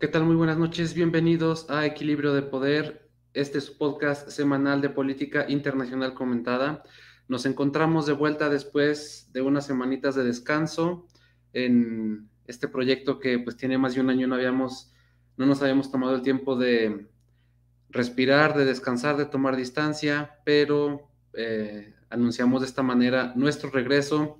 ¿Qué tal? Muy buenas noches. Bienvenidos a Equilibrio de Poder. Este es su podcast semanal de política internacional comentada. Nos encontramos de vuelta después de unas semanitas de descanso en este proyecto que pues tiene más de un año no habíamos, no nos habíamos tomado el tiempo de respirar, de descansar, de tomar distancia, pero eh, anunciamos de esta manera nuestro regreso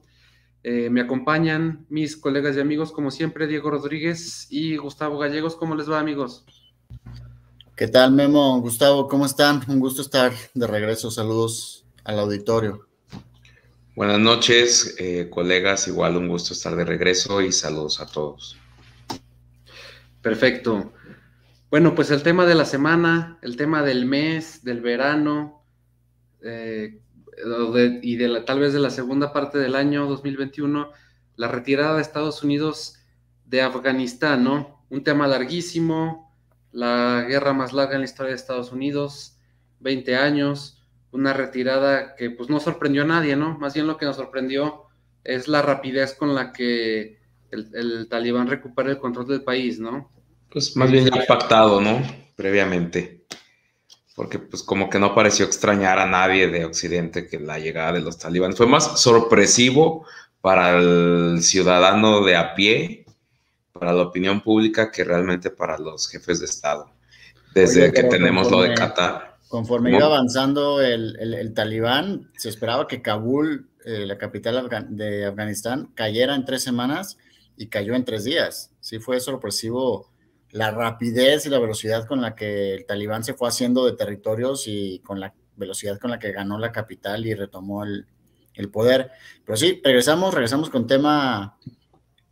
eh, me acompañan mis colegas y amigos, como siempre, Diego Rodríguez y Gustavo Gallegos. ¿Cómo les va, amigos? ¿Qué tal, Memo? Gustavo, ¿cómo están? Un gusto estar de regreso. Saludos al auditorio. Buenas noches, eh, colegas. Igual un gusto estar de regreso y saludos a todos. Perfecto. Bueno, pues el tema de la semana, el tema del mes, del verano, eh, y de la, tal vez de la segunda parte del año 2021, la retirada de Estados Unidos de Afganistán, ¿no? Un tema larguísimo, la guerra más larga en la historia de Estados Unidos, 20 años, una retirada que pues no sorprendió a nadie, ¿no? Más bien lo que nos sorprendió es la rapidez con la que el, el talibán recupera el control del país, ¿no? Pues más bien ya pactado, ¿no? Previamente porque pues como que no pareció extrañar a nadie de Occidente que la llegada de los talibanes. Fue más sorpresivo para el ciudadano de a pie, para la opinión pública, que realmente para los jefes de Estado, desde que tenemos lo de Qatar. Conforme iba avanzando el, talibán, se esperaba que Kabul, eh, la capital de Afganistán, cayera en tres semanas y cayó en tres días. Sí fue sorpresivo la rapidez y la velocidad con la que el talibán se fue haciendo de territorios y con la velocidad con la que ganó la capital y retomó el, poder. Pero sí, regresamos, regresamos con tema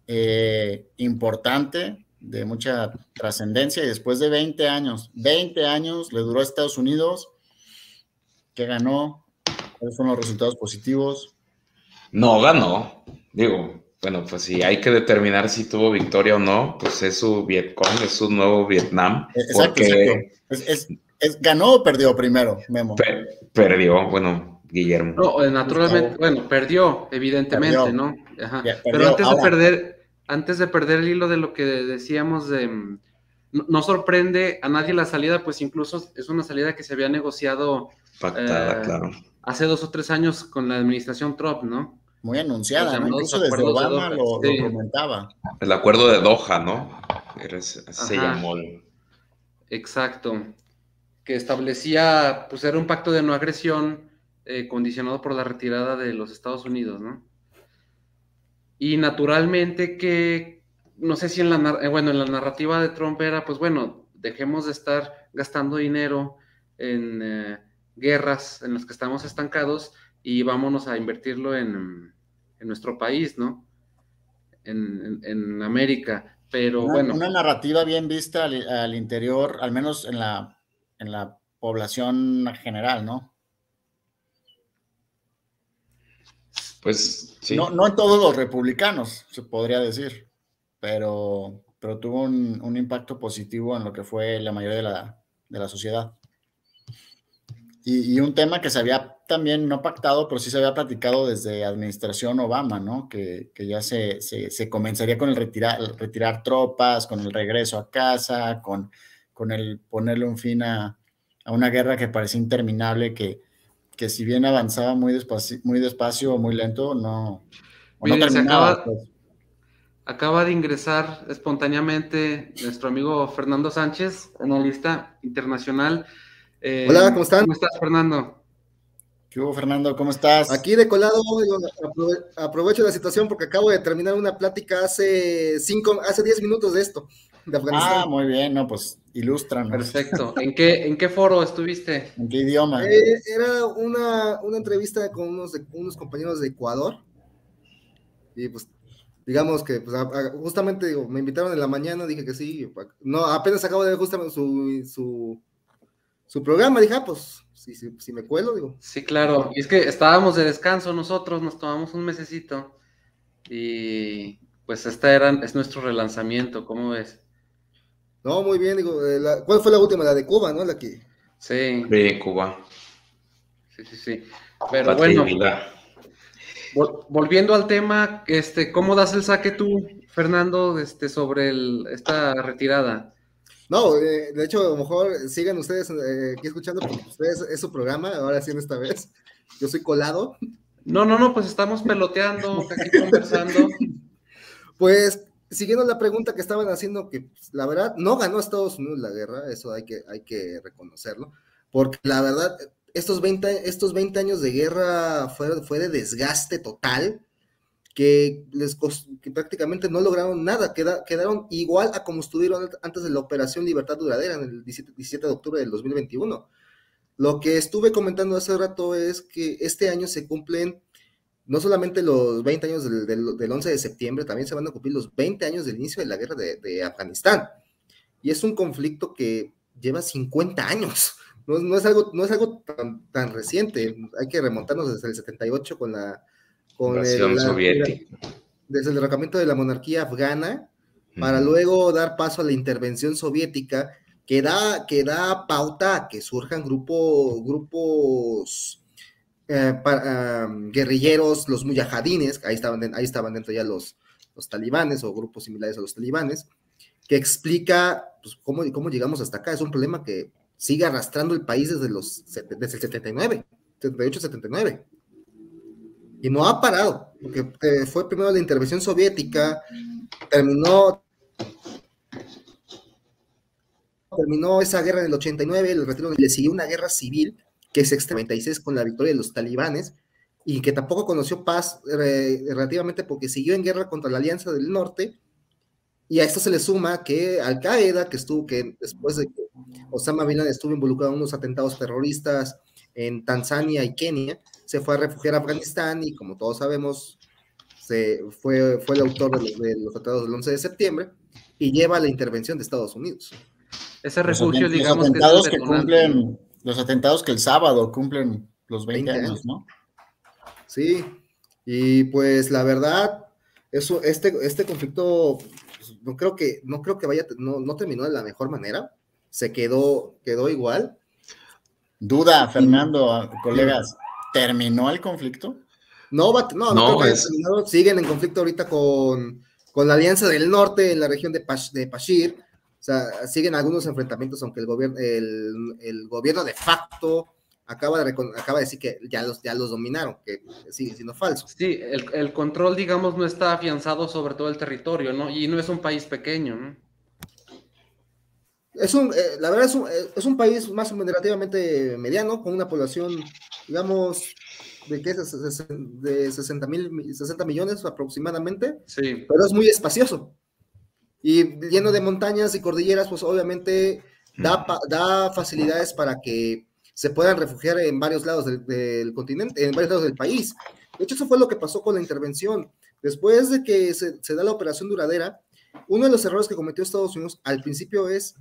eh, importante, de mucha trascendencia, y después de 20 años, 20 años le duró a Estados Unidos, que ganó, cuáles fueron los resultados positivos. No ganó, digo, bueno, pues si hay que determinar si tuvo victoria o no, pues es su Vietcong, es su nuevo Vietnam. Exacto, Es, ¿Ganó o perdió primero, Memo? perdió, bueno, Guillermo. No, eh, naturalmente, bueno, perdió, evidentemente, ¿no? Pero antes de perder, antes de perder el hilo de lo que decíamos de mm, no, sorprende a nadie la salida, pues incluso es una salida que se había negociado Pactada, eh, claro. Hace dos o tres años con la administración Trump, ¿no? Muy anunciada, ¿no? Incluso desde Obama lo, comentaba. El acuerdo de Doha, ¿no? así se llamó. Exacto. Que establecía, pues era un pacto de no agresión eh, condicionado por la retirada de los Estados Unidos, ¿no? Y naturalmente que, no sé si en la, eh, bueno, en la narrativa de Trump era, pues bueno, dejemos de estar gastando dinero en eh, guerras en las que estamos estancados y vámonos a invertirlo en, en nuestro país, ¿no? En, América. Pero bueno. Una narrativa bien vista al, interior, al menos en la, en la población general, ¿no? Pues sí. No, no en todos los republicanos, se podría decir, pero, pero tuvo un, un impacto positivo en lo que fue la mayoría de la, de la sociedad. Y, un tema que se había también no pactado, pero sí se había platicado desde administración Obama, ¿no? Que, ya se, se, comenzaría con el retirar, retirar tropas, con el regreso a casa, con, con el ponerle un fin a, una guerra que parecía interminable, que, que si bien avanzaba muy despacio, muy despacio o muy lento, no, terminaba. Pues. Acaba, de ingresar espontáneamente nuestro amigo Fernando Sánchez, analista internacional eh, Hola, ¿cómo están? ¿Cómo estás, Fernando? ¿Qué hubo, Fernando? ¿Cómo estás? Aquí de colado, aprovecho la situación porque acabo de terminar una plática hace cinco, hace diez minutos de esto, de Afganistán. Ah, muy bien, no, pues ilustran. Perfecto. ¿En qué, ¿En qué foro estuviste? ¿En qué idioma? Eh, era una, una, entrevista con unos, unos compañeros de Ecuador. Y pues digamos que pues, justamente digo, me invitaron en la mañana, dije que sí, no, apenas acabo de ver justamente su, su, su programa, dije, ah, pues, si, si, me cuelo, digo. Sí, claro, y es que estábamos de descanso nosotros, nos tomamos un mesecito, y pues esta era, es nuestro relanzamiento, ¿cómo ves? No, muy bien, digo, eh, ¿cuál fue la última? La de Cuba, ¿no? La que... Sí. De Cuba. Sí, sí, sí. Pero bueno, volviendo al tema, este, ¿cómo das el saque tú, Fernando, este, sobre esta retirada? No, eh, de hecho, a lo mejor sigan ustedes eh, aquí escuchando, porque ustedes es su programa, ahora sí en esta vez. Yo soy colado. No, no, no, pues estamos peloteando, aquí conversando. Pues siguiendo la pregunta que estaban haciendo, que pues, la verdad no ganó Estados Unidos la guerra, eso hay que, hay que reconocerlo, porque la verdad, estos 20, estos 20 años de guerra fue, fue de desgaste total, que, prácticamente no lograron nada, quedaron igual a como estuvieron antes de la Operación Libertad Duradera en el 17, de octubre del 2021. Lo que estuve comentando hace rato es que este año se cumplen no solamente los 20 años del, del, 11 de septiembre, también se van a cumplir los 20 años del inicio de la guerra de, Afganistán. Y es un conflicto que lleva 50 años. No, es algo, no es algo tan, reciente. Hay que remontarnos desde el 78 con la con el, soviética. desde el derrocamiento de la monarquía afgana, para luego dar paso a la intervención soviética, que da, que da pauta a que surjan grupo, grupos eh, guerrilleros, los mujahidines, ahí estaban, ahí estaban dentro ya los, los talibanes o grupos similares a los talibanes, que explica pues, cómo, cómo llegamos hasta acá. Es un problema que sigue arrastrando el país desde, los, desde el 79, 78-79 y no ha parado, porque eh, fue primero la intervención soviética, terminó terminó esa guerra en el 89, el retiro le siguió una guerra civil que es extra 96 con la victoria de los talibanes y que tampoco conoció paz relativamente porque siguió en guerra contra la Alianza del Norte y a esto se le suma que Al Qaeda, que estuvo que después de que Osama Bin Laden estuvo involucrado en unos atentados terroristas en Tanzania y Kenia, se fue a refugiar a Afganistán y como todos sabemos, se fue, fue el autor de, los tratados del 11 de septiembre y lleva la intervención de Estados Unidos. Ese refugio, digamos, los atentados que, cumplen, los atentados que el sábado cumplen los 20, años, ¿no? Sí, y pues la verdad, eso, este, este conflicto, pues, no creo que, no creo que vaya, no, no terminó de la mejor manera, se quedó, quedó igual. Duda, Fernando, colegas, ¿Terminó el conflicto? No, no, no, terminado. Siguen en conflicto ahorita con, con, la Alianza del Norte en la región de, de Pashir. O sea, siguen algunos enfrentamientos, aunque el gobierno, el, gobierno de facto acaba de, acaba de decir que ya los, ya los dominaron, que sigue siendo falso. Sí, el, el, control, digamos, no está afianzado sobre todo el territorio, ¿no? Y no es un país pequeño, ¿no? Es un, eh, la verdad es un, eh, es un, país más relativamente mediano, con una población, digamos, de, ¿qué es? de 60, mil, 60 millones aproximadamente, sí. pero es muy espacioso. Y lleno de montañas y cordilleras, pues obviamente da, da facilidades para que se puedan refugiar en varios lados del, continente, en varios lados del país. De hecho, eso fue lo que pasó con la intervención. Después de que se, se da la operación duradera, uno de los errores que cometió Estados Unidos al principio es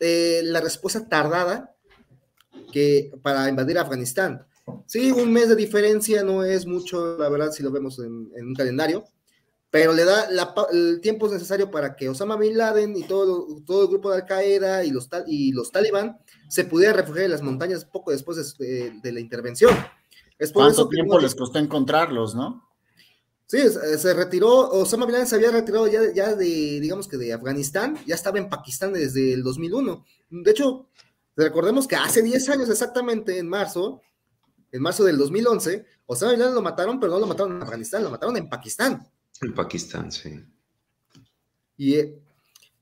eh, la respuesta tardada que para invadir Afganistán. Sí, un mes de diferencia no es mucho, la verdad, si lo vemos en, un calendario, pero le da el tiempo necesario para que Osama Bin Laden y todo, todo el grupo de Al Qaeda y los, y los talibán se pudieran refugiar en las montañas poco después de, la intervención. Es ¿Cuánto tiempo les costó encontrarlos, no? Sí, se retiró, Osama Bin Laden se había retirado ya, ya de, digamos que de Afganistán, ya estaba en Pakistán desde el 2001. De hecho, recordemos que hace 10 años exactamente, en marzo, en marzo del 2011, Osama Bin Laden lo mataron, pero no lo mataron en Afganistán, lo mataron en Pakistán. En Pakistán, sí. Y eh,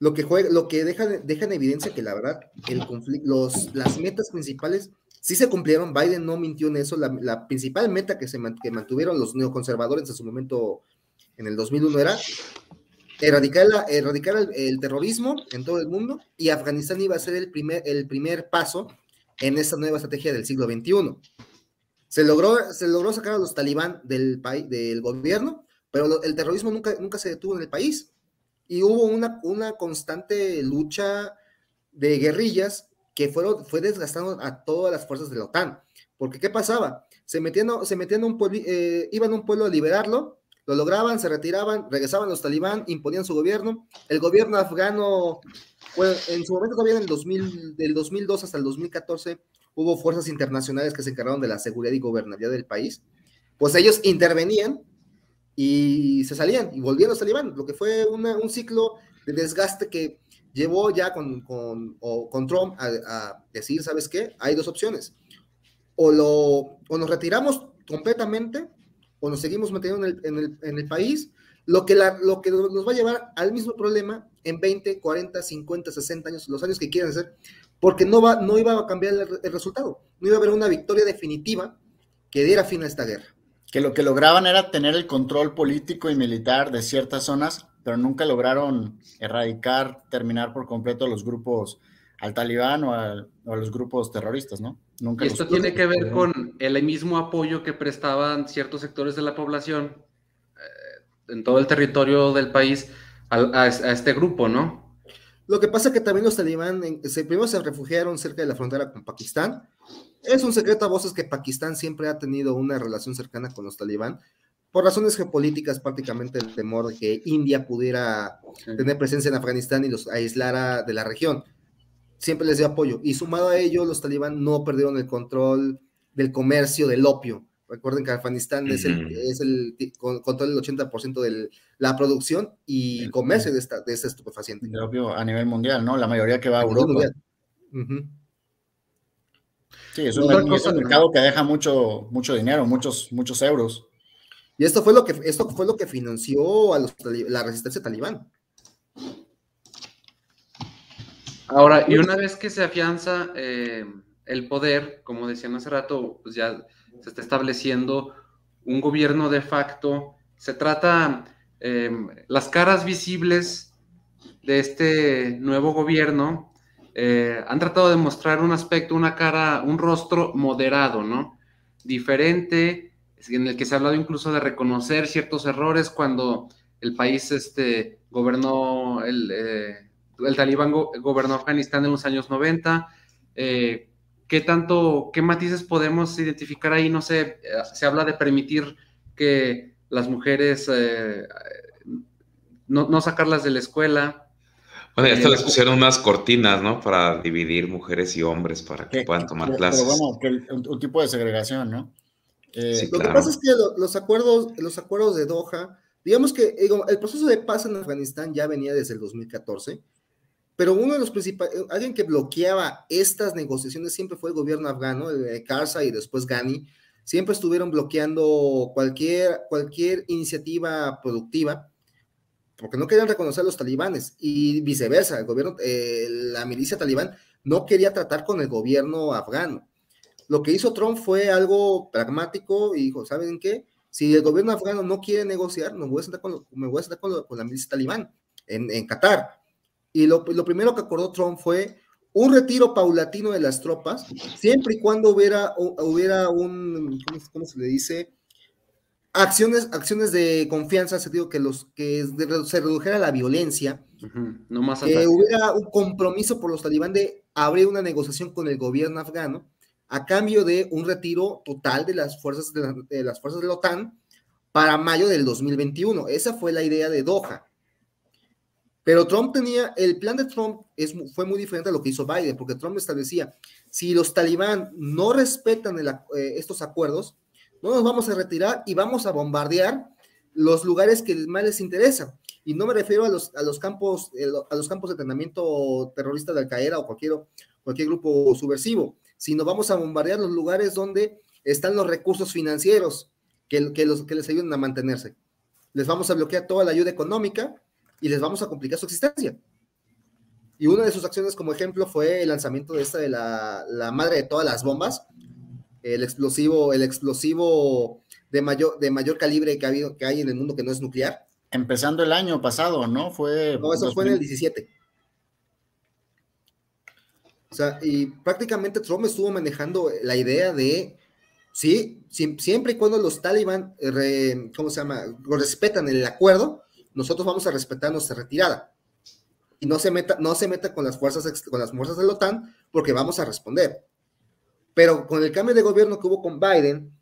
lo que, juega, lo que deja, deja en evidencia que la verdad, el conflicto, los, las metas principales sí se cumplieron, Biden no mintió en eso, la, principal meta que, se mantuvieron los neoconservadores en su momento en el 2001 era erradicar, erradicar el, terrorismo en todo el mundo y Afganistán iba a ser el primer, el primer paso en esta nueva estrategia del siglo XXI. Se logró, se logró sacar a los talibán del, del gobierno, pero el terrorismo nunca, nunca se detuvo en el país. Y hubo una, una constante lucha de guerrillas que fueron, fue desgastando a todas las fuerzas de la OTAN. Porque, ¿qué pasaba? Se metían, se metían un pueblo, eh, iban a un pueblo a liberarlo, lo lograban, se retiraban, regresaban los talibán, imponían su gobierno. El gobierno afgano, pues, en su momento todavía en el 2000, del 2002 hasta el 2014, hubo fuerzas internacionales que se encargaron de la seguridad y gobernabilidad del país. Pues ellos intervenían y se salían y volvían los talibán, lo que fue un ciclo de desgaste que llevó ya con, con, con Trump a, decir, ¿sabes qué? Hay dos opciones. O, lo, o nos retiramos completamente o nos seguimos metiendo en el, en el, en el país, lo que, la, lo que nos va a llevar al mismo problema en 20, 40, 50, 60 años, los años que quieran ser, porque no, va, no iba a cambiar el, resultado, no iba a haber una victoria definitiva que diera fin a esta guerra. Que lo que lograban era tener el control político y militar de ciertas zonas, pero nunca lograron erradicar, terminar por completo los grupos al talibán o a, los grupos terroristas, ¿no? Nunca y esto tiene que ver con el mismo apoyo que prestaban ciertos sectores de la población eh, en todo el territorio del país a, este grupo, ¿no? Lo que pasa es que también los talibán se, primero se refugiaron cerca de la frontera con Pakistán. Es un secreto a voces que Pakistán siempre ha tenido una relación cercana con los talibán, por razones geopolíticas, prácticamente el temor de que India pudiera tener presencia en Afganistán y los aislara de la región siempre les dio apoyo. Y sumado a ello, los talibán no perdieron el control del comercio del opio. Recuerden que Afganistán es el, es el control del 80% de la producción y comercio de, esta, de este estupefaciente. El opio a nivel mundial, ¿no? La mayoría que va a, Europa. Sí, es un, mercado que deja mucho, mucho dinero, muchos, muchos euros. Y esto fue lo que, esto fue lo que financió a la resistencia talibán. Ahora, y una vez que se afianza eh, el poder, como decían hace rato, pues ya se está estableciendo un gobierno de facto. Se trata, em, las caras visibles de este nuevo gobierno eh, han tratado de mostrar un aspecto, una cara, un rostro moderado, ¿no? Diferente, en el que se ha hablado incluso de reconocer ciertos errores cuando el país este, gobernó el... Eh, talibán gobernó Afganistán en los años 90. Eh, ¿Qué tanto, qué matices podemos identificar ahí? No sé, se habla de permitir que las mujeres no, sacarlas de la escuela. Bueno, ya les pusieron unas cortinas, ¿no? Para dividir mujeres y hombres para que puedan tomar clases. Pero bueno, un, tipo de segregación, ¿no? lo que pasa es que los acuerdos, los acuerdos de Doha, digamos que el proceso de paz en Afganistán ya venía desde el 2014 pero uno de los principales, eh, alguien que bloqueaba estas negociaciones siempre fue el gobierno afgano, el de Karzai y después Ghani, siempre estuvieron bloqueando cualquier, cualquier iniciativa productiva, porque no querían reconocer a los talibanes, y viceversa, el gobierno, eh, la milicia talibán no quería tratar con el gobierno afgano. Lo que hizo Trump fue algo pragmático y dijo, ¿saben qué? Si el gobierno afgano no quiere negociar, me voy a sentar con, me voy a sentar con, la milicia talibán en, en Qatar y lo, primero que acordó Trump fue un retiro paulatino de las tropas, siempre y cuando hubiera, hubiera un, ¿cómo, se le dice? Acciones, acciones de confianza, se digo que, los, que se redujera la violencia, no más que hubiera un compromiso por los talibán de abrir una negociación con el gobierno afgano a cambio de un retiro total de las fuerzas de, de las fuerzas de la OTAN para mayo del 2021. Esa fue la idea de Doha. Pero Trump tenía, el plan de Trump es, fue muy diferente a lo que hizo Biden, porque Trump establecía, si los talibán no respetan eh, estos acuerdos, no nos vamos a retirar y vamos a bombardear los lugares que más les interesan. Y no me refiero a los, a los, campos, eh, a los campos de entrenamiento terrorista de Al-Qaeda o cualquier, cualquier grupo subversivo, sino vamos a bombardear los lugares donde están los recursos financieros que, que, los, que les ayuden a mantenerse. Les vamos a bloquear toda la ayuda económica y les vamos a complicar su existencia. Y una de sus acciones como ejemplo fue el lanzamiento de esta de la, la madre de todas las bombas, el explosivo, el explosivo de mayor, de mayor calibre que, ha habido, que hay en el mundo que no es nuclear. Empezando el año pasado, ¿no? Fue... No, eso fue en el 17. O sea, y prácticamente Trump estuvo manejando la idea de, sí, siempre y cuando los talibán, eh, ¿cómo se llama?, respetan el acuerdo, nosotros vamos a respetar nuestra retirada. Y no se meta, no se meta con las fuerzas, con las fuerzas de la OTAN, porque vamos a responder. Pero con el cambio de gobierno que hubo con Biden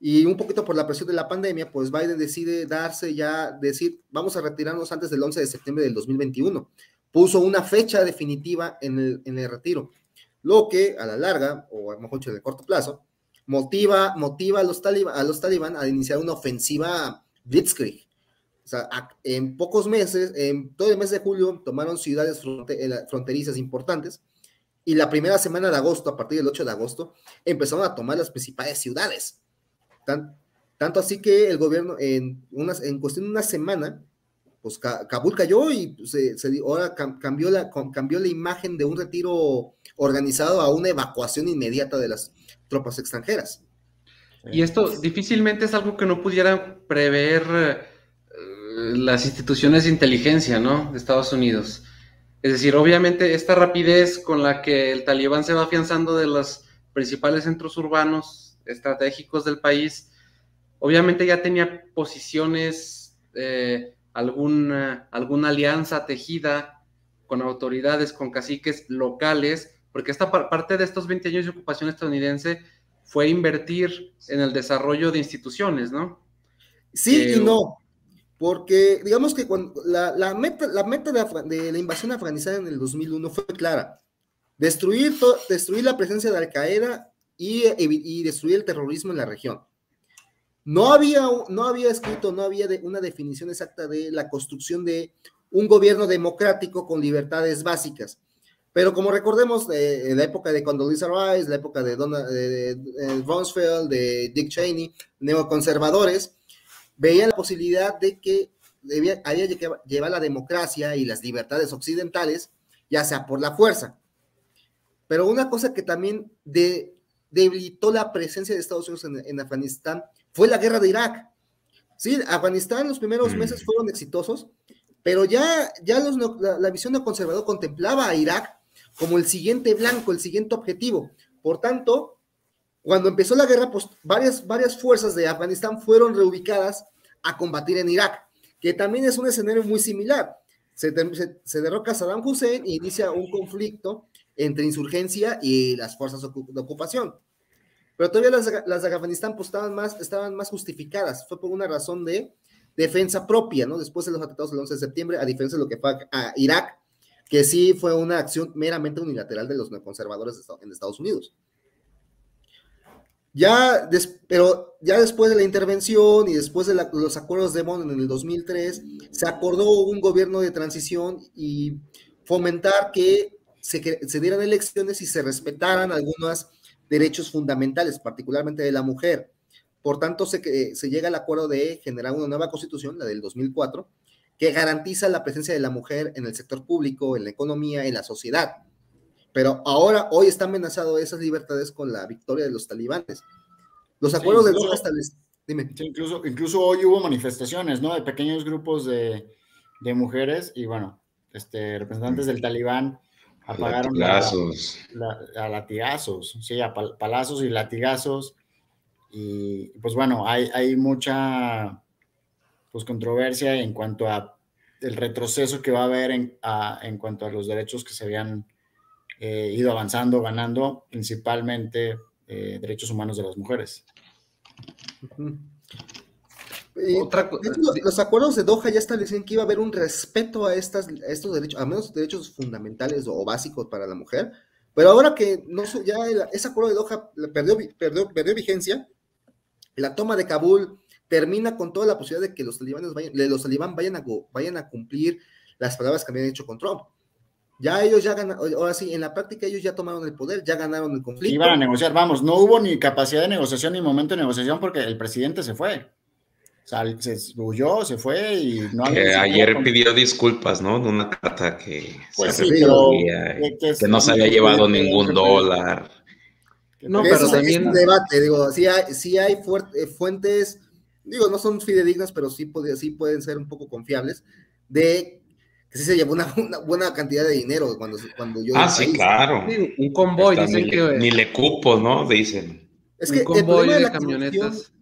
y un poquito por la presión de la pandemia, pues Biden decide darse ya, decir, vamos a retirarnos antes del 11 de septiembre del 2021. Puso una fecha definitiva en el, en el retiro, lo que a la larga, o a lo mejor en el corto plazo, motiva, motiva a los, talibán, a los talibán a iniciar una ofensiva blitzkrieg sea, en pocos meses, en todo el mes de julio, tomaron ciudades fronterizas importantes y la primera semana de agosto, a partir del 8 de agosto, empezaron a tomar las principales ciudades. tanto así que el gobierno, en, unas, en cuestión de una semana, pues Kabul cayó y se, ahora cambió la, cambió la imagen de un retiro organizado a una evacuación inmediata de las tropas extranjeras. Y esto difícilmente es algo que no pudieran prever eh, las instituciones de inteligencia, ¿no? De Estados Unidos. Es decir, obviamente esta rapidez con la que el talibán se va afianzando de los principales centros urbanos estratégicos del país, obviamente ya tenía posiciones, eh, alguna, alguna alianza tejida con autoridades, con caciques locales, porque esta parte de estos 20 años de ocupación estadounidense fue invertir en el desarrollo de instituciones, ¿no? Sí y no, porque digamos que cuando la, meta, la meta de, la invasión afganista en el 2001 fue clara, destruir, destruir la presencia de Al Qaeda y, y, destruir el terrorismo en la región. No había, no había escrito, no había una definición exacta de la construcción de un gobierno democrático con libertades básicas. Pero como recordemos, de, la época de Condoleezza Rice, la época de, Donald, de, Rumsfeld, de Dick Cheney, neoconservadores, veían la posibilidad de que debía, había que llevar la democracia y las libertades occidentales, ya sea por la fuerza. Pero una cosa que también debilitó la presencia de Estados Unidos en, Afganistán fue la guerra de Irak. Sí, Afganistán los primeros meses mm. fueron exitosos, pero ya, ya la, la, visión de conservador contemplaba a Irak como el siguiente blanco, el siguiente objetivo. Por tanto, cuando empezó la guerra, pues varias, varias fuerzas de Afganistán fueron reubicadas a combatir en Irak, que también es un escenario muy similar. Se, derroca Saddam Hussein e inicia un conflicto entre insurgencia y las fuerzas de ocupación. Pero todavía las, de Afganistán pues, estaban, más, estaban más justificadas. Fue por una razón de defensa propia, ¿no? Después de los atentados del 11 de septiembre, a diferencia de lo que fue a Irak, que sí fue una acción meramente unilateral de los neoconservadores en Estados Unidos. Ya, pero ya después de la intervención y después de los acuerdos de Bonn en el 2003, se acordó un gobierno de transición y fomentar que se, se dieran elecciones y se respetaran algunos derechos fundamentales, particularmente de la mujer. Por tanto, se, se llega al acuerdo de generar una nueva constitución, la del 2004, que garantiza la presencia de la mujer en el sector público, en la economía, en la sociedad. Pero ahora, hoy está amenazado esas libertades con la victoria de los talibanes. Los acuerdos de Doha Dime. incluso, incluso hoy hubo manifestaciones, ¿no? De pequeños grupos de, de mujeres y, bueno, este, representantes del talibán apagaron latigazos. a latigazos, sí, a palazos y latigazos. Y pues bueno, hay, hay mucha pues controversia en cuanto a el retroceso que va a haber en, en cuanto a los derechos que se habían eh, ido avanzando, ganando, principalmente eh, derechos humanos de las mujeres. los acuerdos de Doha ya establecían que iba a haber un respeto a, estas, estos derechos, a menos derechos fundamentales o básicos para la mujer, pero ahora que no, ya ese acuerdo de Doha perdió, perdió, perdió vigencia, la toma de Kabul termina con toda la posibilidad de que los talibanes vayan, los talibán vayan a, vayan a cumplir las palabras que habían hecho con Trump. Ya ellos ya ganaron, ahora sí, en la práctica ellos ya tomaron el poder, ya ganaron el conflicto. Iban a negociar, vamos, no hubo ni capacidad de negociación ni momento de negociación porque el presidente se fue. O sea, se huyó, se fue y no ayer pidió disculpas, ¿no? En una carta que pues se que, no se había llevado ningún dólar. No, pero también es debate, digo, sí hay, sí hay eh, fuentes digo, no son fidedignas, pero sí, sí pueden ser un poco confiables, de que sí se llevó una, buena cantidad de dinero cuando, cuando yo... Ah, sí, claro. un convoy, dicen ni, que... Ni le cupo, ¿no? Dicen. Es que el problema de, la camionetas...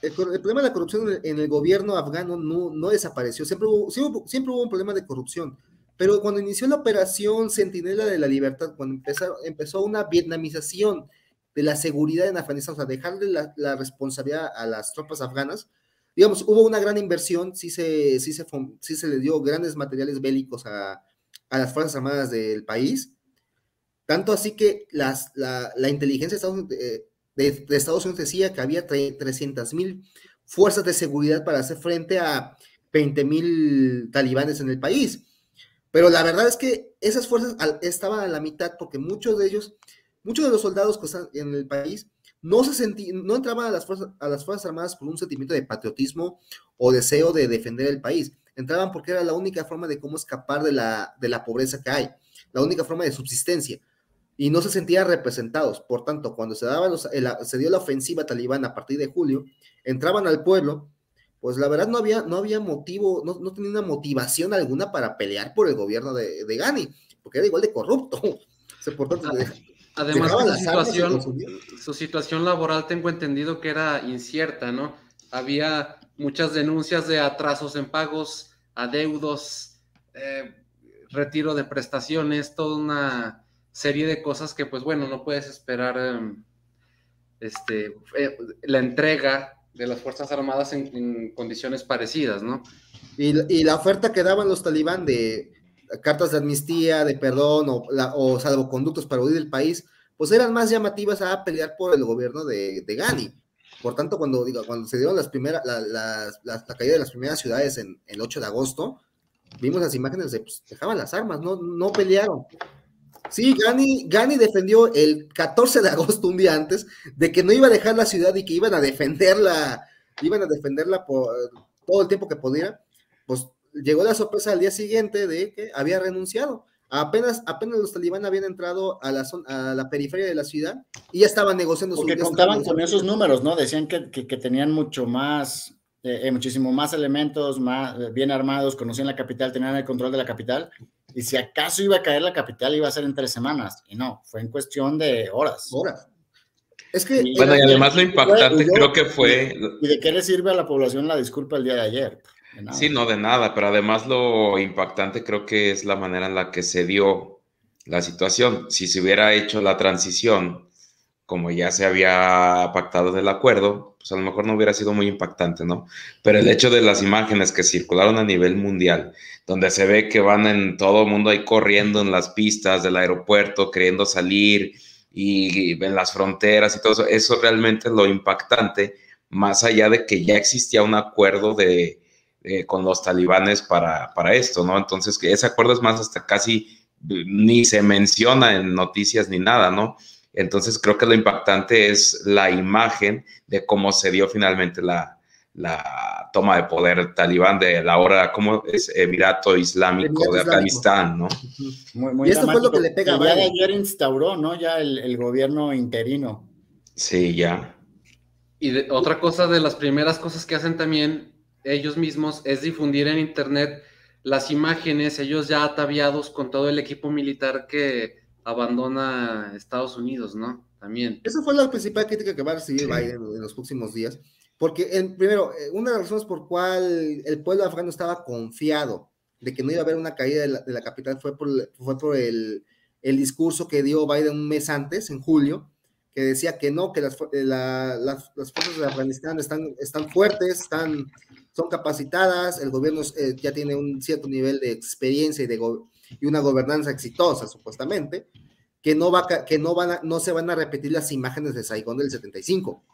El, problema de la corrupción en el gobierno afgano no, no desapareció. Siempre hubo, siempre, hubo un problema de corrupción. Pero cuando inició la operación Centinela de la Libertad, cuando empezó, empezó una vietnamización de la seguridad en Afganistán, o sea, dejarle la, la, responsabilidad a las tropas afganas, digamos, hubo una gran inversión, sí se, sí se, sí se le dio grandes materiales bélicos a, a las Fuerzas Armadas del país, tanto así que las, la, inteligencia de, de, de, Estados Unidos decía que había 300 mil fuerzas de seguridad para hacer frente a 20 mil talibanes en el país. Pero la verdad es que esas fuerzas estaban a la mitad porque muchos de ellos, muchos de los soldados que están en el país, no se sentían, no entraban a las, fuerzas, a las Fuerzas Armadas por un sentimiento de patriotismo o deseo de defender el país. Entraban porque era la única forma de cómo escapar de la, de la pobreza que hay, la única forma de subsistencia. Y no se sentían representados. Por tanto, cuando se, daba se dio la ofensiva talibán a partir de julio, entraban al pueblo pues la verdad no había, no había motivo, no, no tenía una motivación alguna para pelear por el gobierno de, de Gani, porque era igual de corrupto. Además, su situación, su situación laboral tengo entendido que era incierta, ¿no? Había muchas denuncias de atrasos en pagos, adeudos, eh, retiro de prestaciones, toda una serie de cosas que, pues bueno, no puedes esperar em, este, eh, la entrega de las Fuerzas Armadas en, condiciones parecidas, ¿no? Y, la oferta que daban los talibán de cartas de amnistía, de perdón o, salvoconductos para huir del país, pues eran más llamativas a pelear por el gobierno de, de. Por tanto, cuando, digo, cuando se dieron las primeras, la, caída de las primeras ciudades en el 8 de agosto, vimos las imágenes de, pues, dejaban las armas, no, no pelearon. Sí, Gani, defendió el 14 de agosto, un día antes, de que no iba a dejar la ciudad y que iban a defenderla, iban a defenderla por todo el tiempo que pudiera. Pues llegó la sorpresa al día siguiente de que había renunciado. Apenas, apenas los talibán habían entrado a la, a la periferia de la ciudad y ya estaban negociando. Porque contaban con esos números, ¿no? Decían que, que, tenían mucho más, eh, eh, muchísimo más elementos, más eh, bien armados, conocían la capital, tenían el control de la capital y si acaso iba a caer la capital, iba a ser en tres semanas. Y no, fue en cuestión de horas. Horas. Es que. bueno, y además lo impactante creo que fue. ¿Y de qué le sirve a la población la disculpa el día de ayer? Sí, no, de nada, pero además lo impactante creo que es la manera en la que se dio la situación. Si se hubiera hecho la transición como ya se había pactado del acuerdo, pues a lo mejor no hubiera sido muy impactante, ¿no? Pero el hecho de las imágenes que circularon a nivel mundial, donde se ve que van en todo el mundo ahí corriendo en las pistas del aeropuerto, queriendo salir y, en las fronteras y todo eso, eso realmente lo impactante, más allá de que ya existía un acuerdo de, con los talibanes para, para esto, ¿no? Entonces, que ese acuerdo es más hasta casi ni se menciona en noticias ni nada, ¿no? Entonces creo que lo impactante es la imagen de cómo se dio finalmente la, toma de poder talibán de la hora, como es Emirato Islámico de Afganistán, ¿no? Muy, y esto fue lo que le pega a ayer instauró, ¿no? Ya el, gobierno interino. Sí, ya. Y otra cosa de las primeras cosas que hacen también ellos mismos es difundir en internet las imágenes, ellos ya ataviados con todo el equipo militar que abandona Estados Unidos, ¿no? También. Esa fue la principal crítica que va a recibir Biden en los próximos días, porque en, primero, eh, una de las razones por cual el pueblo afgano estaba confiado de que no iba a haber una caída de la, capital fue por, fue por el, el, discurso que dio Biden un mes antes, en julio, que decía que no, que las, eh, las, fuerzas de Afganistán están, están fuertes, están, son capacitadas, el gobierno eh, ya tiene un cierto nivel de experiencia y de, y una gobernanza exitosa, supuestamente, que no, va, que no, van a, no se van a repetir las imágenes de Saigón del 75.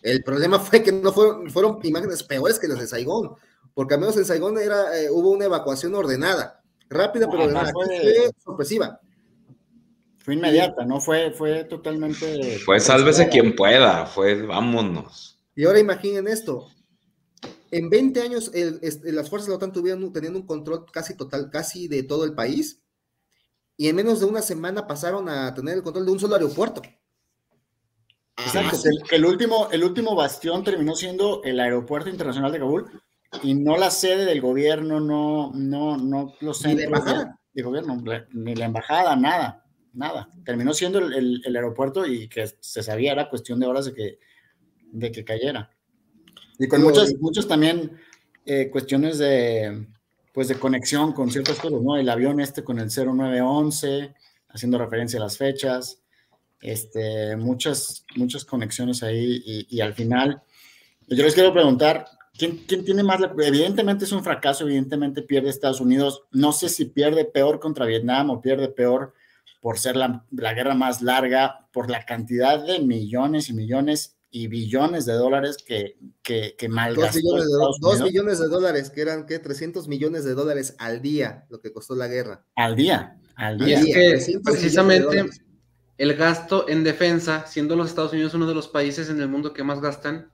El problema fue que no fueron, fueron imágenes peores que las de Saigón, porque al menos en Saigón era, eh, hubo una evacuación ordenada, rápida, pero ordenada, fue sorpresiva. Fue inmediata, no fue, fue totalmente. Fue sálvese quien pueda, fue vámonos. Y ahora imaginen esto, en 20 años, las fuerzas de la OTAN tuvieron teniendo un control casi total, casi de todo el país, y en menos de una semana pasaron a tener el control de un solo aeropuerto. Exacto, el, último, el último bastión terminó siendo el aeropuerto internacional de Kabul y no la sede del gobierno, no, no, no los centros de, gobierno, ni la embajada, nada, nada. Terminó siendo el, el, aeropuerto y que se sabía, era cuestión de horas de que, de que cayera. Y con muchos, muchos también eh, cuestiones de, pues de conexión con ciertas cosas, ¿no? El avión este con el 0911, haciendo referencia a las fechas, este, muchas, muchas conexiones ahí y, al final, yo les quiero preguntar, ¿quién, ¿quién, tiene más? Evidentemente es un fracaso, evidentemente pierde Estados Unidos, no sé si pierde peor contra Vietnam o pierde peor por ser la, la guerra más larga, por la cantidad de millones y millones y billones de dólares que, que, que Dos billones, de, dos billones de dólares, que eran, ¿qué? 300 millones de dólares al día, lo que costó la guerra. Al día, al día. Y es que precisamente el gasto en defensa, siendo los Estados Unidos uno de los países en el mundo que más gastan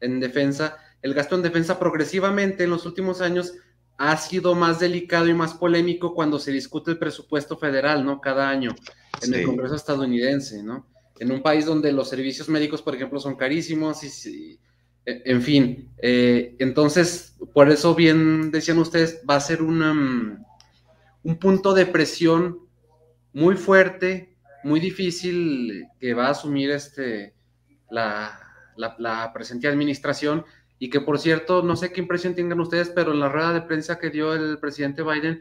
en defensa, el gasto en defensa progresivamente en los últimos años ha sido más delicado y más polémico cuando se discute el presupuesto federal, ¿no? Cada año en el Congreso estadounidense, ¿no? En un país donde los servicios médicos, por ejemplo, son carísimos y, e, en fin, eh, entonces, por eso bien decían ustedes, va a ser una, mm, un punto de presión muy fuerte, muy difícil que va a asumir este, la, la, la presente administración y que por cierto, no sé qué impresión tengan ustedes, pero en la rueda de prensa que dio el presidente Biden,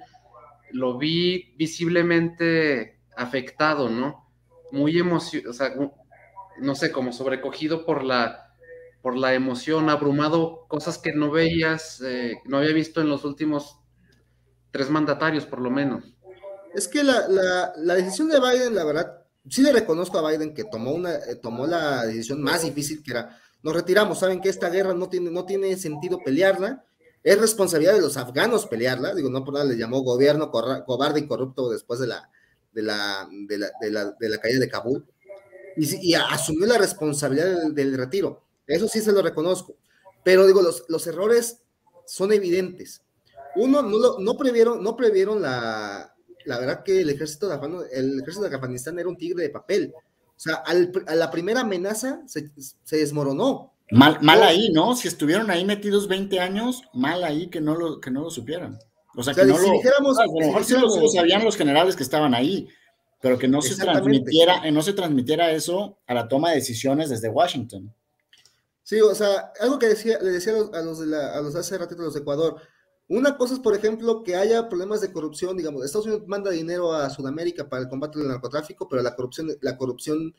lo vi visiblemente afectado, ¿no? Muy emocionado, o sea, no sé, como sobrecogido por la, por la emoción, abrumado, cosas que no veías, eh, no había visto en los últimos tres mandatarios, por lo menos. Es que la, la, la decisión de Biden, la verdad, sí le reconozco a Biden que tomó, una, eh, tomó la decisión más difícil que era nos retiramos, saben que esta guerra no tiene, no tiene sentido pelearla, es responsabilidad de los afganos pelearla, digo, no por nada le llamó gobierno cobarde y corrupto después de la, de la, de la, de la, caída de Kabul, y, y asumió la responsabilidad del, retiro, eso sí se lo reconozco, pero digo, los, los errores son evidentes. Uno, no, no previeron, no previeron la, la verdad que el ejército de el ejército de Afganistán era un tigre de papel. O sea, a la primera amenaza se, desmoronó. Mal, mal ahí, ¿no? Si estuvieron ahí metidos 20 años, mal ahí que no lo, que no lo supieran. O sea, que no lo, dijéramos, a lo mejor sí lo, sabían los generales que estaban ahí, pero que no se transmitiera, no se transmitiera eso a la toma de decisiones desde Washington. Sí, o sea, algo que decía, le decía a los, de la, a los hace ratito los de Ecuador, una cosa es, por ejemplo, que haya problemas de corrupción, digamos, Estados Unidos manda dinero a Sudamérica para el combate del narcotráfico, pero la corrupción, la corrupción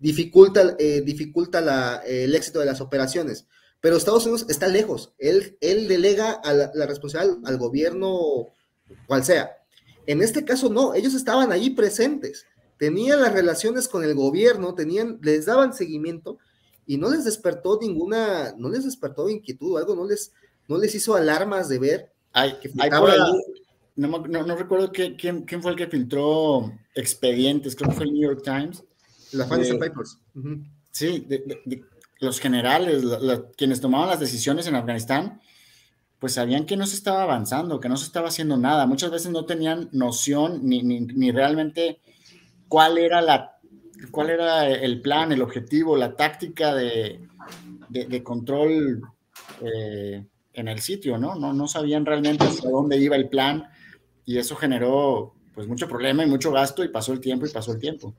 dificulta, eh, dificulta el éxito de las operaciones. Pero Estados Unidos está lejos, él, él delega a la, responsabilidad al, gobierno, cual sea. En este caso no, ellos estaban ahí presentes, tenían las relaciones con el gobierno, tenían, les daban seguimiento y no les despertó ninguna, no les despertó inquietud o algo, no les, no les hizo alarmas de ver que no, recuerdo quién, fue el que filtró expedientes, creo que fue el New York Times. La Financial Papers. Sí, los generales, quienes tomaban las decisiones en Afganistán, pues sabían que no se estaba avanzando, que no se estaba haciendo nada. Muchas veces no tenían noción ni, ni, realmente cuál era, la, cuál era el plan, el objetivo, la táctica de, de, control eh, en el sitio, ¿no? ¿no? No sabían realmente hacia dónde iba el plan y eso generó pues mucho problema y mucho gasto y pasó el tiempo y pasó el tiempo.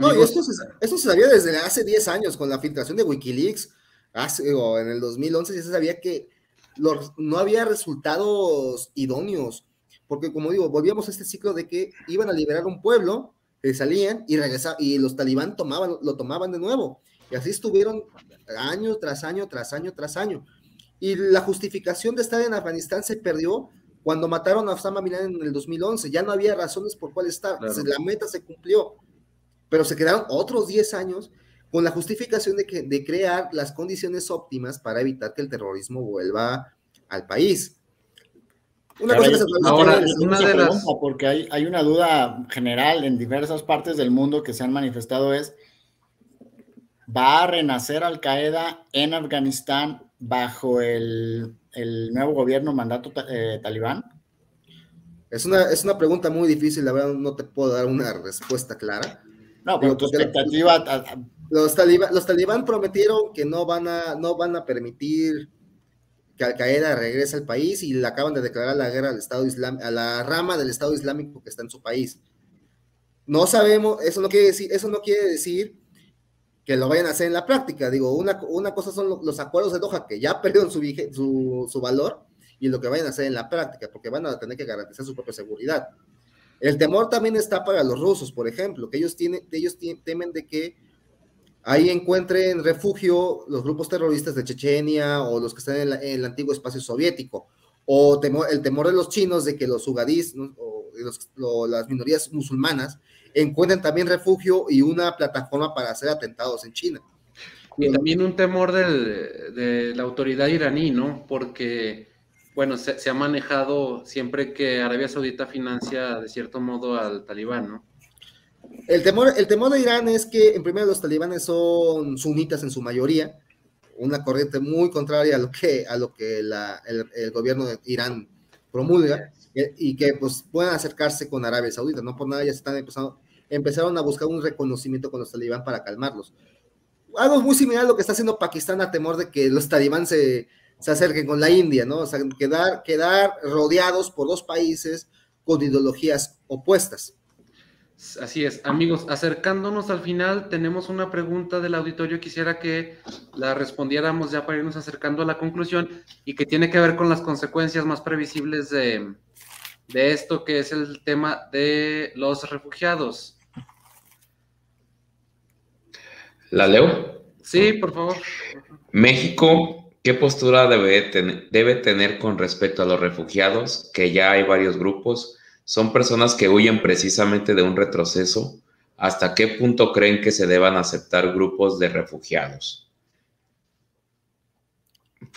No, y esto se, esto se sabía desde hace 10 años con la filtración de Wikileaks, hace, o en el 2011 ya se sabía que los, no había resultados idóneos, porque como digo, volvíamos a este ciclo de que iban a liberar un pueblo, que salían y regresaban, y los talibán tomaban, lo tomaban de nuevo. Y así estuvieron año tras año, tras año, tras año. Y la justificación de estar en Afganistán se perdió cuando mataron a Osama Bin Laden en el 2011. Ya no había razones por cuál estar. La meta se cumplió. Pero se quedaron otros 10 años con la justificación de, que, de crear las condiciones óptimas para evitar que el terrorismo vuelva al país. Una cosa que ahora, una de las... porque hay, hay una duda general en diversas partes del mundo que se han manifestado es, ¿va a renacer Al Qaeda en Afganistán bajo el, nuevo gobierno mandato eh, talibán? Es una, es una pregunta muy difícil, la verdad no te puedo dar una respuesta clara. No, pero tu expectativa... Los, talibán, los talibán prometieron que no van a, no van a permitir que Al Qaeda regrese al país y le acaban de declarar la guerra al Estado Islámico, a la rama del Estado Islámico que está en su país. No sabemos, eso no quiere decir, eso no quiere decir que lo vayan a hacer en la práctica. Digo, una, una cosa son los acuerdos de Doha que ya perdieron su, su, su, valor y lo que vayan a hacer en la práctica, porque van a tener que garantizar su propia seguridad. El temor también está para los rusos, por ejemplo, que ellos, tienen, ellos temen de que ahí encuentren refugio los grupos terroristas de Chechenia o los que están en, el antiguo espacio soviético, o el temor de los chinos de que los ugadís o las minorías musulmanas encuentren también refugio y una plataforma para hacer atentados en China. Y también un temor de la autoridad iraní, ¿no? Porque, bueno, se, ha manejado siempre que Arabia Saudita financia de cierto modo al talibán, ¿no? El temor, el temor de Irán es que, en primer los talibanes son sunitas en su mayoría, una corriente muy contraria a lo que, a lo que la, el, gobierno de Irán promulga, y que pues puedan acercarse con Arabia Saudita, no por nada ya están empezando, empezaron a buscar un reconocimiento con los talibán para calmarlos. Algo muy similar a lo que está haciendo Pakistán a temor de que los talibán se, se acerquen con la India, ¿no? O sea, quedar, quedar rodeados por dos países con ideologías opuestas. Así es, amigos, acercándonos al final, tenemos una pregunta del auditorio, quisiera que la respondiéramos ya para irnos acercando a la conclusión y que tiene que ver con las consecuencias más previsibles de, de esto, que es el tema de los refugiados. ¿La leo? Sí, por favor. México, ¿qué postura debe, debe tener con respecto a los refugiados? Que ya hay varios grupos son personas que huyen precisamente de un retroceso. ¿Hasta qué punto creen que se deban aceptar grupos de refugiados?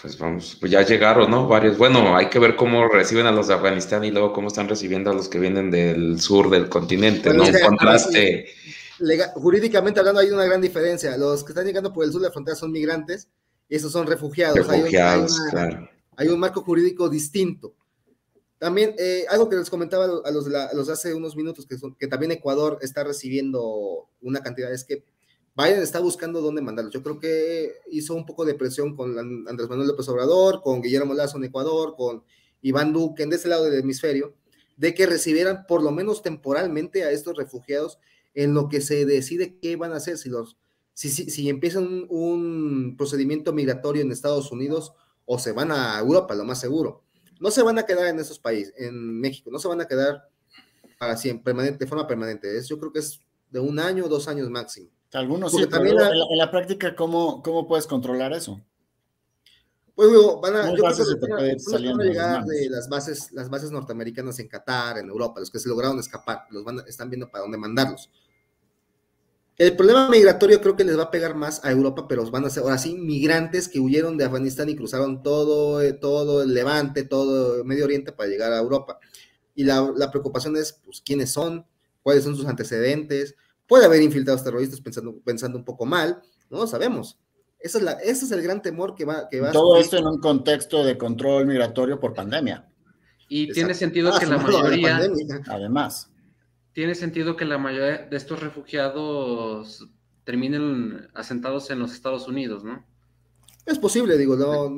Pues vamos, pues ya llegaron, ¿no? Varios. Bueno, hay que ver cómo reciben a los de Afganistán y luego cómo están recibiendo a los que vienen del sur del continente, ¿no? Un contraste. jurídicamente hablando, hay una gran diferencia. Los que están llegando por el sur de la frontera son migrantes esos son refugiados. Refugiados, claro. Hay un marco jurídico distinto. También, eh, algo que les comentaba a los, los hace unos minutos, que, que también Ecuador está recibiendo una cantidad, es que Biden está buscando dónde mandarlos. Yo creo que hizo un poco de presión con Andrés Manuel López Obrador, con Guillermo Lazo en Ecuador, con Iván Duque en ese lado del hemisferio, de que recibieran por lo menos temporalmente a estos refugiados en lo que se decide qué van a hacer, si, los, si, si, si empiezan un procedimiento migratorio en Estados Unidos o se van a Europa, lo más seguro no se van a quedar en esos países, en México, no se van a quedar para siempre, de forma permanente. Es, yo creo que es de un año o dos años máximo. Algunos sí, también en, la, práctica, ¿cómo, ¿cómo puedes controlar eso? Pues van a, yo creo que llegar de las bases, las bases norteamericanas en Qatar, en Europa, los que se lograron escapar, los van, están viendo para dónde mandarlos. El problema migratorio creo que les va a pegar más a Europa, pero van a ser ahora sí migrantes que huyeron de Afganistán y cruzaron todo, eh, todo el Levante, todo Medio Oriente para llegar a Europa. Y la, preocupación es, pues, quiénes son, cuáles son sus antecedentes. Puede haber infiltrados terroristas pensando, pensando un poco mal, no lo sabemos. Esa es la, ese es el gran temor que va, que va Todo esto en un contexto de control migratorio por pandemia. Y tiene sentido que la mayoría, además, tiene sentido que la mayoría de estos refugiados terminen asentados en los Estados Unidos, ¿no? Es posible, digo, no,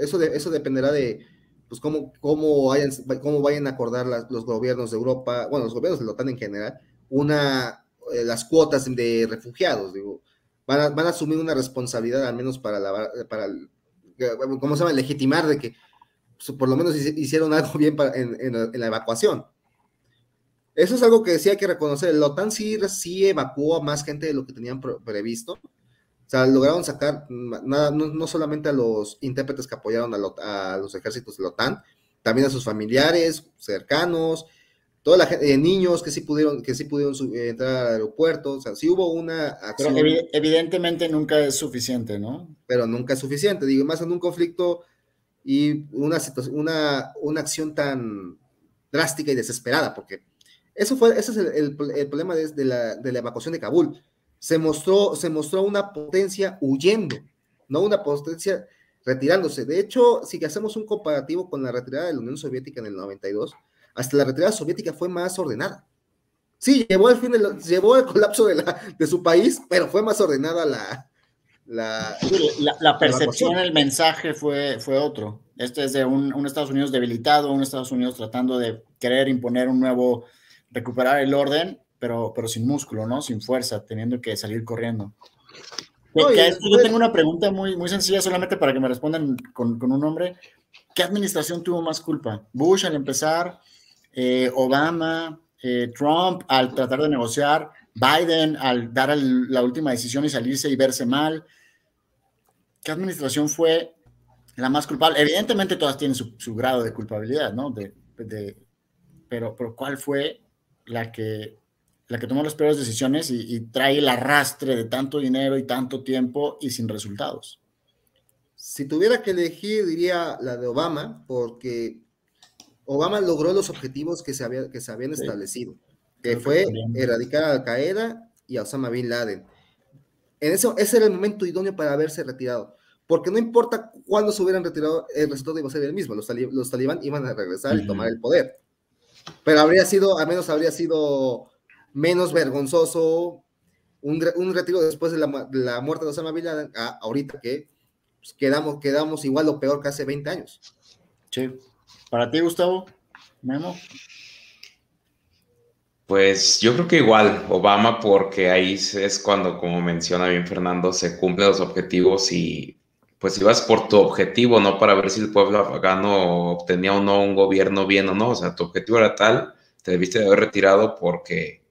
eso, de, eso dependerá de pues cómo, cómo, vayan, cómo vayan a acordar los gobiernos de Europa, bueno, los gobiernos de la OTAN en general, una, eh, las cuotas de refugiados, digo, van a, van a asumir una responsabilidad al menos para, la, para ¿cómo se llama?, legitimar de que pues, por lo menos hicieron algo bien en la evacuación. Eso es algo que sí hay que reconocer. La OTAN sí, sí evacuó a más gente de lo que tenían previsto. O sea, lograron sacar nada, no, solamente a los intérpretes que apoyaron a, los ejércitos de la OTAN, también a sus familiares cercanos, toda la gente, eh, niños que sí pudieron, que sí pudieron eh, entrar al aeropuerto. O sea, sí hubo una acción. Pero evidentemente nunca es suficiente, ¿no? Pero nunca es suficiente. Digo, más en un conflicto y una situación, una, una acción tan drástica y desesperada, porque eso fue, ese es el, problema de, la, evacuación de Kabul. Se mostró, se mostró una potencia huyendo, no una potencia retirándose. De hecho, si hacemos un comparativo con la retirada de la Unión Soviética en el 92, hasta la retirada soviética fue más ordenada. Sí, llevó el, fin llevó el colapso de, la, de su país, pero fue más ordenada la, la, la, percepción, el mensaje fue, fue otro. Este es de un, un, Estados Unidos debilitado, un Estados Unidos tratando de querer imponer un nuevo recuperar el orden, pero, pero sin músculo, ¿no? Sin fuerza, teniendo que salir corriendo. yo tengo una pregunta muy, muy sencilla, solamente para que me respondan con, con un nombre. ¿Qué administración tuvo más culpa? ¿Bush al empezar? Eh, ¿Obama? Eh, ¿Trump al tratar de negociar? ¿Biden al dar la última decisión y salirse y verse mal? ¿Qué administración fue la más culpable? Evidentemente todas tienen su, su grado de culpabilidad, ¿no? De, de, pero, pero ¿cuál fue la que la que toma las peores decisiones y, trae el arrastre de tanto dinero y tanto tiempo y sin resultados. Si tuviera que elegir, diría la de Obama, porque Obama logró los objetivos que se, había, que se habían establecido, que fue erradicar a Al Qaeda y a Osama Bin Laden. En eso, ese era el momento idóneo para haberse retirado, porque no importa cuándo se hubieran retirado, el resultado iba a ser el mismo, los, los talibán iban a regresar y tomar el poder. Pero habría sido, al menos habría sido menos vergonzoso un, un retiro después de la, la, muerte de Osama Bin Laden a ahorita que pues, quedamos, quedamos igual o peor que hace 20 años. Sí. Para ti, Gustavo, Memo. Pues yo creo que igual, Obama, porque ahí es cuando, como menciona bien Fernando, se cumplen los objetivos y pues ibas por tu objetivo, no para ver si el pueblo afgano obtenía o no un gobierno bien o no, o sea, tu objetivo era tal, te debiste de haber retirado porque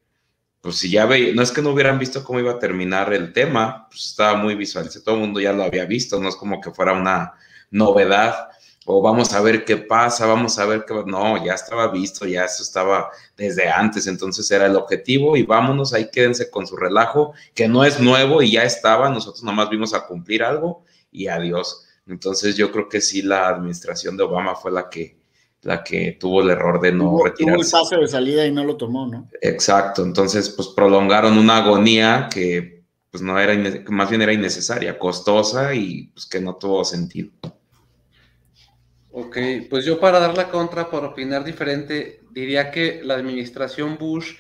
pues si ya veía, no es que no hubieran visto cómo iba a terminar el tema, pues estaba muy visualizado, todo el mundo ya lo había visto, no es como que fuera una novedad o vamos a ver qué pasa, vamos a ver qué, no, ya estaba visto, ya eso estaba desde antes, entonces era el objetivo y vámonos, ahí quédense con su relajo, que no es nuevo y ya estaba, nosotros nomás vimos a cumplir algo y adiós. Entonces yo creo que sí la administración de Obama fue la que la que tuvo el error de no retirarse. Tuvo el pase de salida y no lo tomó, ¿no? Exacto, entonces pues prolongaron una agonía que pues no era, más bien era innecesaria, costosa y pues que no tuvo sentido. Ok, pues yo para dar la contra, por opinar diferente, diría que la administración Bush,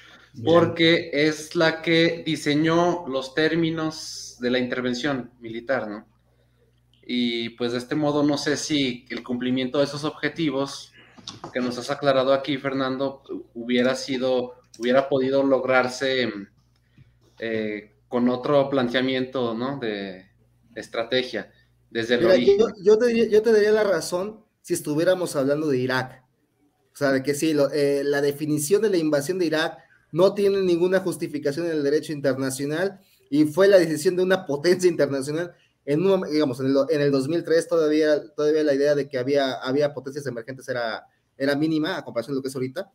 porque es la que diseñó los términos de la intervención militar, ¿no? Y pues de este modo no sé si el cumplimiento de esos objetivos que nos has aclarado aquí, Fernando, hubiera sido, hubiera podido lograrse eh, con otro planteamiento, ¿no? De, estrategia desde el origen. Yo, te diría, yo, te daría, la razón si estuviéramos hablando de Irak. O sea, de que sí, eh, la definición de la invasión de Irak no tiene ninguna justificación en el derecho internacional y fue la decisión de una potencia internacional en digamos, en el, en el, 2003 todavía, todavía la idea de que había, había potencias emergentes era, era mínima a comparación de lo que es ahorita.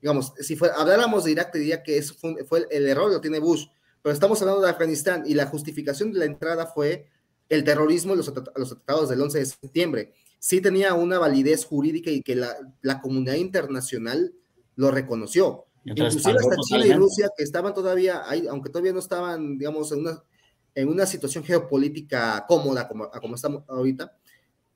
Digamos, si fue, habláramos de Irak, te diría que eso fue, el error, lo tiene Bush, pero estamos hablando de Afganistán y la justificación de la entrada fue el terrorismo y los, los tratados del 11 de septiembre. Sí tenía una validez jurídica y que la, la comunidad internacional lo reconoció. Inclusive hasta China y Rusia, que estaban todavía ahí, aunque todavía no estaban, digamos, en una, en una situación geopolítica cómoda como, como estamos ahorita,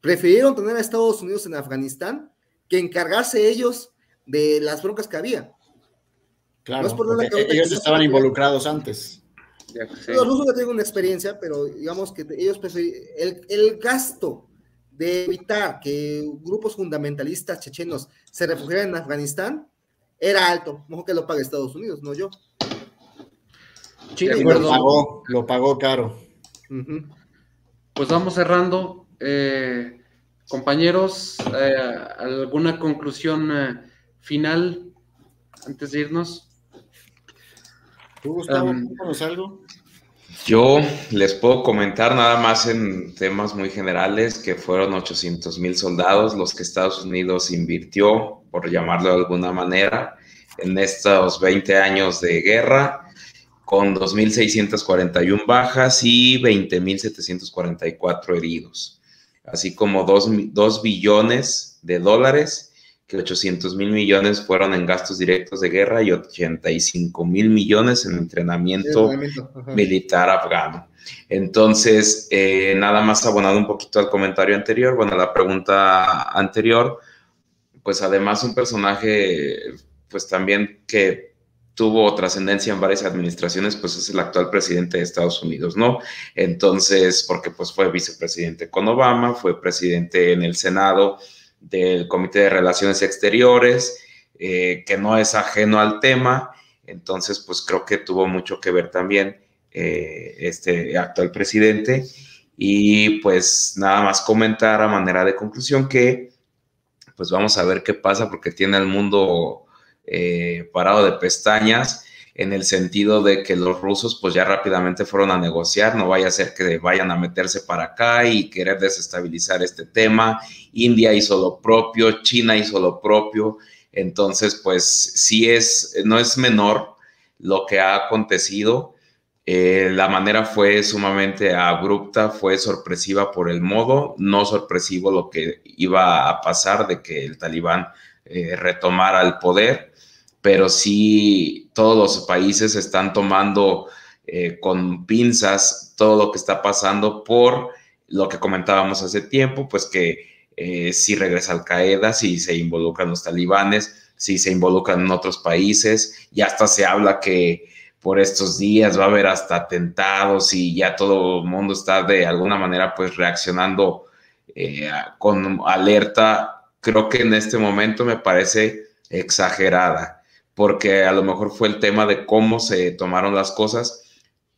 prefirieron tener a Estados Unidos en Afganistán que encargarse ellos de las broncas que había. Claro, ellos estaban involucrados antes. Los rusos ya tienen una experiencia, pero digamos que ellos el, el gasto de evitar que grupos fundamentalistas chechenos se refugiaran en Afganistán era alto. Mejor que lo pague Estados Unidos, no yo. Lo pagó, lo pagó caro. Pues vamos cerrando. Eh, Compañeros, eh, ¿alguna conclusión eh, final antes de irnos? ¿Tú, Gustavo, um, algo? Yo les puedo comentar nada más en temas muy generales que fueron 800 mil soldados los que Estados Unidos invirtió, por llamarlo de alguna manera, en estos 20 años de guerra, con 2.641 bajas y 20.744 heridos así como 2 billones de dólares, que 800 mil millones fueron en gastos directos de guerra y 85 mil millones en entrenamiento, militar afgano. Entonces, eh, nada más abonado un poquito al comentario anterior, bueno, la pregunta anterior, pues además un personaje, pues también que tuvo trascendencia en varias administraciones, pues es el actual presidente de Estados Unidos, ¿no? Entonces, porque pues fue vicepresidente con Obama, fue presidente en el Senado del Comité de Relaciones Exteriores, eh, que no es ajeno al tema, entonces pues creo que tuvo mucho que ver también eh, este actual presidente. Y pues nada más comentar a manera de conclusión que pues vamos a ver qué pasa porque tiene el mundo eh, parado de pestañas en el sentido de que los rusos pues ya rápidamente fueron a negociar, no vaya a ser que vayan a meterse para acá y querer desestabilizar este tema. India hizo lo propio, China hizo lo propio, entonces pues sí es, no es menor lo que ha acontecido. Eh, la manera fue sumamente abrupta, fue sorpresiva por el modo, no sorpresivo lo que iba a pasar de que el talibán eh, retomara el poder, pero sí todos los países están tomando eh, con pinzas todo lo que está pasando por lo que comentábamos hace tiempo, pues que si regresa Al Qaeda, si se involucran los talibanes, si se involucran en otros países, y hasta se habla que por estos días, va a haber hasta atentados y ya todo el mundo está de alguna manera pues reaccionando eh, con alerta. Creo que en este momento me parece exagerada, porque a lo mejor fue el tema de cómo se tomaron las cosas.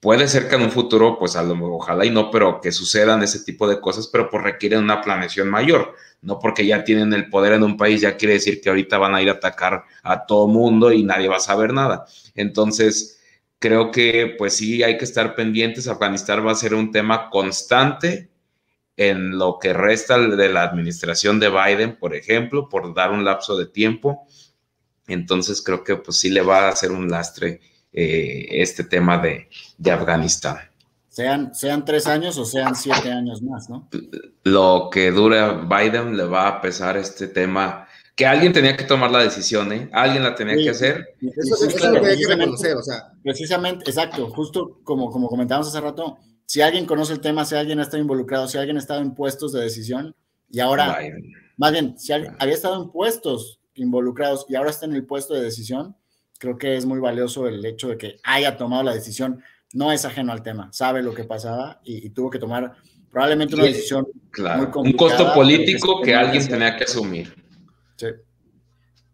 Puede ser que en un futuro, pues a lo ojalá y no, pero que sucedan ese tipo de cosas, pero pues requieren una planeación mayor. No porque ya tienen el poder en un país, ya quiere decir que ahorita van a ir a atacar a todo mundo y nadie va a saber nada. Entonces, creo que pues sí hay que estar pendientes. Afganistán va a ser un tema constante en lo que resta de la administración de Biden, por ejemplo, por dar un lapso de tiempo. Entonces creo que pues sí le va a hacer un lastre eh, este tema de, de Afganistán. Sean, sean tres años o sean siete años más, ¿no? Lo que dura Biden le va a pesar este tema que alguien tenía que tomar la decisión, ¿eh? Alguien la tenía que hacer. Eso, es lo que hay que reconocer, o sea. Precisamente, exacto, justo como, como comentábamos hace rato, si alguien conoce el tema, si alguien ha estado involucrado, si alguien ha estado en puestos de decisión, y ahora, más bien, si había estado en puestos involucrados y ahora está en el puesto de decisión, creo que es muy valioso el hecho de que haya tomado la decisión. No es ajeno al tema, sabe lo que pasaba y, tuvo que tomar probablemente una decisión claro, Un costo político que alguien tenía que asumir.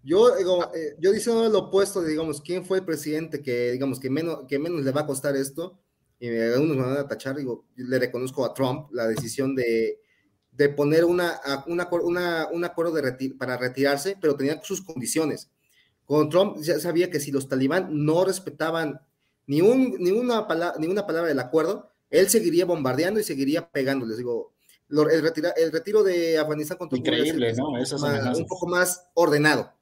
Yo, digo, eh, yo diciendo lo opuesto, digamos, quién fue el presidente que, digamos, que menos, que menos le va a costar esto, y algunos me van a tachar, digo, le reconozco a Trump la decisión de, de poner una, una, una, un acuerdo de para retirarse, pero tenía sus condiciones. Con Trump ya sabía que si los talibán no respetaban ni, un, ni, una, palabra, ni una palabra del acuerdo, él seguiría bombardeando y seguiría pegándoles. Digo, el, el retiro de Afganistán con Increíble, ¿no? un poco más ordenado.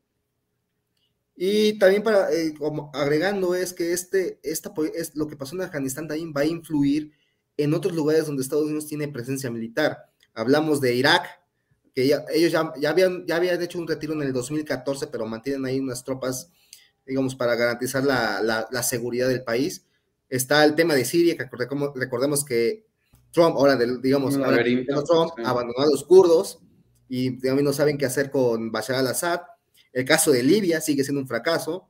Y también para, eh, como agregando, es que este, esta, es, lo que pasó en Afganistán también va a influir en otros lugares donde Estados Unidos tiene presencia militar. Hablamos de Irak, que ellos ya, ya, habían, ya habían hecho un retiro en el 2014, pero mantienen ahí unas tropas, digamos, para garantizar la, la, seguridad del país. Está el tema de Siria, que recordemos, recordemos que Trump, ahora, digamos, ahora Trump abandonó a los kurdos y también no saben qué hacer con Bashar al-Assad. El caso de Libia sigue siendo un fracaso.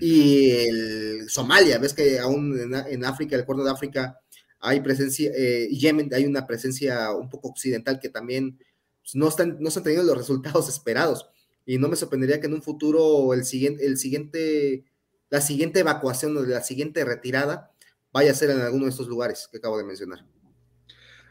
Y el Somalia, ves que aún en, África, el Cuerno de África, hay presencia, eh, Yemen hay una presencia un poco occidental que también pues, no, están, no están teniendo los resultados esperados. Y no me sorprendería que en un futuro el siguiente, el siguiente, la siguiente evacuación o la siguiente retirada vaya a ser en alguno de estos lugares que acabo de mencionar.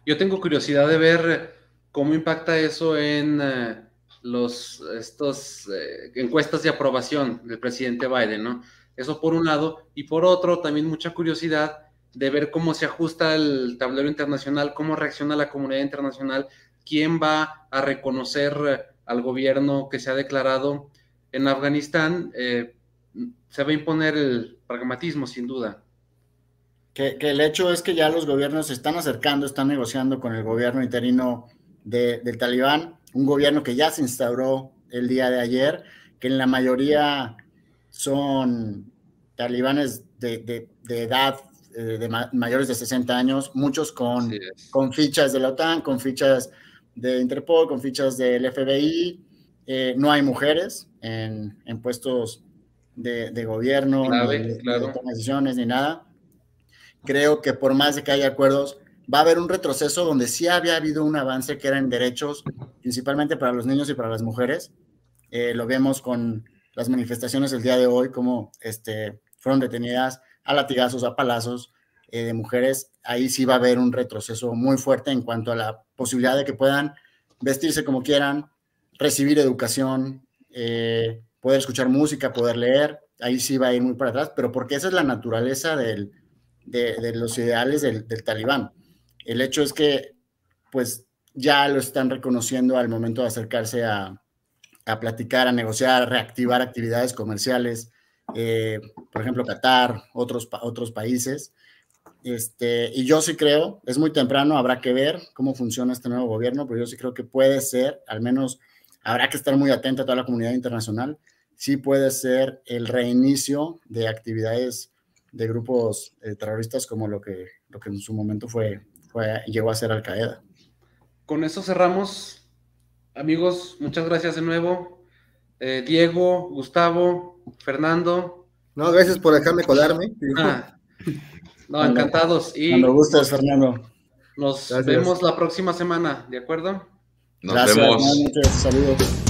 Yo tengo curiosidad de ver cómo impacta eso en eh, los estos eh, encuestas de aprobación del presidente Biden, ¿no? Eso por un lado, y por otro, también mucha curiosidad de ver cómo se ajusta el tablero internacional, cómo reacciona la comunidad internacional, quién va a reconocer al gobierno que se ha declarado en Afganistán. Eh, se va a imponer el pragmatismo, sin duda. Que, el hecho es que ya los gobiernos se están acercando, están negociando con el gobierno interino del talibán, un gobierno que ya se instauró el día de ayer, que en la mayoría son talibanes de, edad eh, de mayores de 60 años, muchos con, con fichas de la OTAN, con fichas de Interpol, con fichas del FBI. Eh, no hay mujeres en, puestos de, gobierno, ni, de decisiones, ni nada creo que por más de que haya acuerdos, va a haber un retroceso donde sí había habido un avance que era en derechos, principalmente para los niños y para las mujeres. Eh, lo vemos con las manifestaciones del día de hoy, como este, fueron detenidas a latigazos, a palazos eh, de mujeres. Ahí sí va a haber un retroceso muy fuerte en cuanto a la posibilidad de que puedan vestirse como quieran, recibir educación, eh, poder escuchar música, poder leer. Ahí sí va a ir muy para atrás, pero porque esa es la naturaleza del, de, los ideales del, talibán. El hecho es que, pues, ya lo están reconociendo al momento de acercarse a, a platicar, a negociar, a reactivar actividades comerciales eh, por ejemplo, Qatar, otros, otros países. Este, y yo sí creo, es muy temprano, habrá que ver cómo funciona este nuevo gobierno, pero yo sí creo que puede ser, al menos habrá que estar muy atento a toda la comunidad internacional, sí puede ser el reinicio de actividades de grupos eh, terroristas como lo que, lo que en su momento fue, fue, llegó a ser Al Qaeda. Con eso cerramos. Amigos, muchas gracias de nuevo. Eh, Diego, Gustavo, Fernando. No, gracias por dejarme colarme. Ah, no, encantados. Y cuando gustes, Fernando. Nos vemos la próxima semana, ¿de acuerdo? Nos vemos. Saludos.